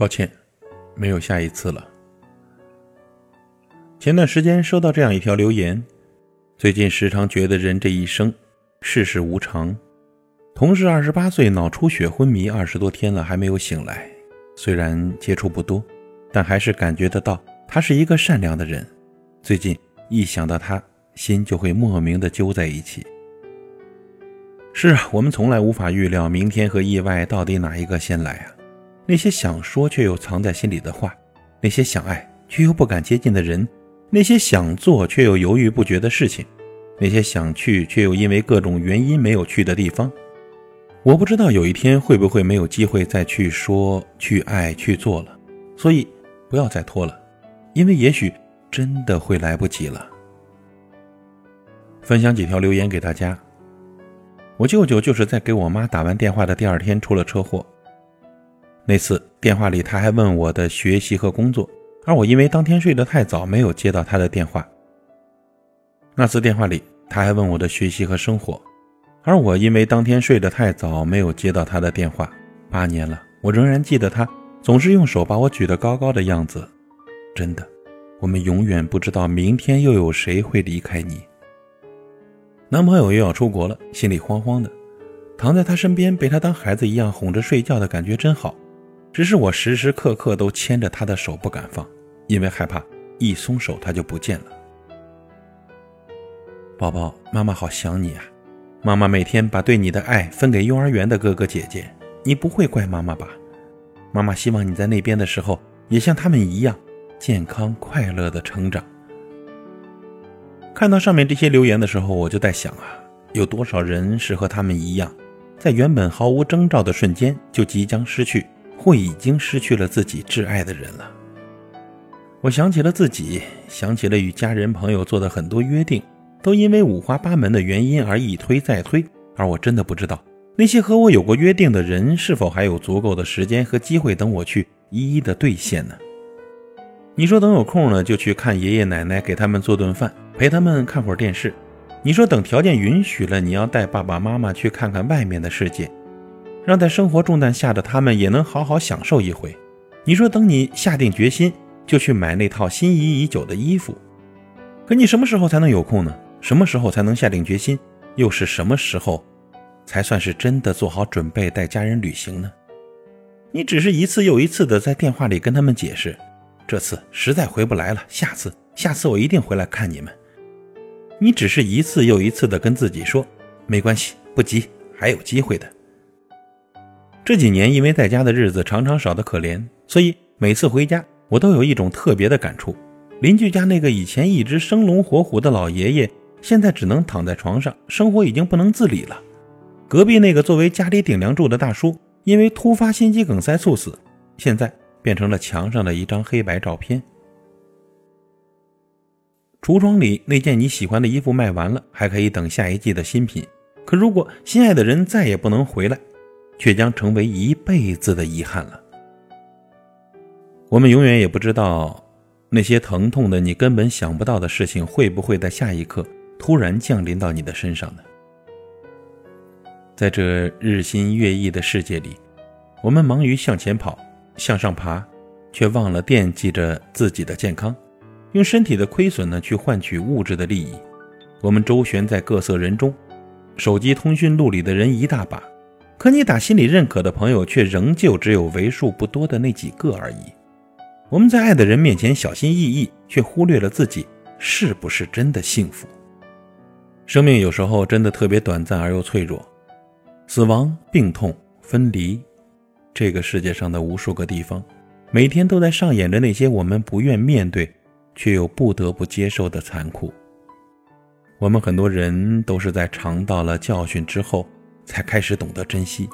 抱歉，没有下一次了。前段时间收到这样一条留言：最近时常觉得人这一生世事无常。同事二十八岁脑出血昏迷二十多天了还没有醒来，虽然接触不多，但还是感觉得到他是一个善良的人。最近一想到他，心就会莫名的揪在一起。是啊，我们从来无法预料明天和意外到底哪一个先来啊！那些想说却又藏在心里的话，那些想爱却又不敢接近的人，那些想做却又犹豫不决的事情，那些想去却又因为各种原因没有去的地方，我不知道有一天会不会没有机会再去说、去爱、去做了。所以不要再拖了，因为也许真的会来不及了。分享几条留言给大家。我舅舅就是在给我妈打完电话的第二天出了车祸。那次电话里他还问我的学习和工作，而我因为当天睡得太早没有接到他的电话。那次电话里他还问我的学习和生活，而我因为当天睡得太早没有接到他的电话。八年了，我仍然记得他总是用手把我举得高高的样子。真的，我们永远不知道明天又有谁会离开你。男朋友又要出国了，心里慌慌的，躺在他身边，被他当孩子一样哄着睡觉的感觉真好。只是我时时刻刻都牵着他的手不敢放，因为害怕一松手他就不见了。宝宝，妈妈好想你啊！妈妈每天把对你的爱分给幼儿园的哥哥姐姐，你不会怪妈妈吧？妈妈希望你在那边的时候也像他们一样健康快乐的成长。看到上面这些留言的时候，我就在想啊，有多少人是和他们一样，在原本毫无征兆的瞬间就即将失去，或已经失去了自己挚爱的人了。我想起了自己，想起了与家人朋友做的很多约定，都因为五花八门的原因而一推再推。而我真的不知道，那些和我有过约定的人，是否还有足够的时间和机会等我去一一的兑现呢？你说等有空了就去看爷爷奶奶，给他们做顿饭。陪他们看会儿电视，你说等条件允许了，你要带爸爸妈妈去看看外面的世界，让在生活重担下的他们也能好好享受一回。你说等你下定决心，就去买那套心仪已久的衣服。可你什么时候才能有空呢？什么时候才能下定决心？又是什么时候，才算是真的做好准备带家人旅行呢？你只是一次又一次的在电话里跟他们解释，这次实在回不来了，下次，下次我一定回来看你们。你只是一次又一次地跟自己说：“没关系，不急，还有机会的。”这几年因为在家的日子常常少得可怜，所以每次回家我都有一种特别的感触。邻居家那个以前一直生龙活虎的老爷爷，现在只能躺在床上，生活已经不能自理了。隔壁那个作为家里顶梁柱的大叔，因为突发心肌梗塞猝死，现在变成了墙上的一张黑白照片。橱窗里那件你喜欢的衣服卖完了，还可以等下一季的新品。可如果心爱的人再也不能回来，却将成为一辈子的遗憾了。我们永远也不知道，那些疼痛的你根本想不到的事情，会不会在下一刻突然降临到你的身上呢？在这日新月异的世界里，我们忙于向前跑、向上爬，却忘了惦记着自己的健康。用身体的亏损呢，去换取物质的利益。我们周旋在各色人中，手机通讯录里的人一大把，可你打心里认可的朋友，却仍旧只有为数不多的那几个而已。我们在爱的人面前小心翼翼，却忽略了自己是不是真的幸福。生命有时候真的特别短暂而又脆弱，死亡、病痛、分离，这个世界上的无数个地方，每天都在上演着那些我们不愿面对。却又不得不接受的残酷。我们很多人都是在尝到了教训之后，才开始懂得珍惜。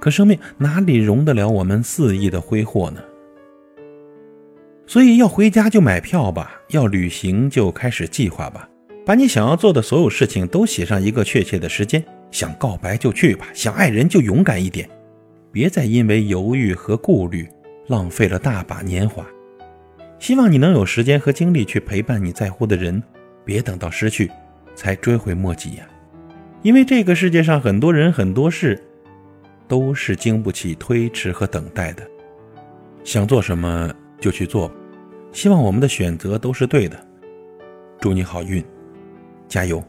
可生命哪里容得了我们肆意的挥霍呢？所以要回家就买票吧，要旅行就开始计划吧，把你想要做的所有事情都写上一个确切的时间。想告白就去吧，想爱人就勇敢一点，别再因为犹豫和顾虑浪费了大把年华。希望你能有时间和精力去陪伴你在乎的人，别等到失去才追悔莫及呀！因为这个世界上很多人很多事，都是经不起推迟和等待的。想做什么就去做，希望我们的选择都是对的。祝你好运，加油！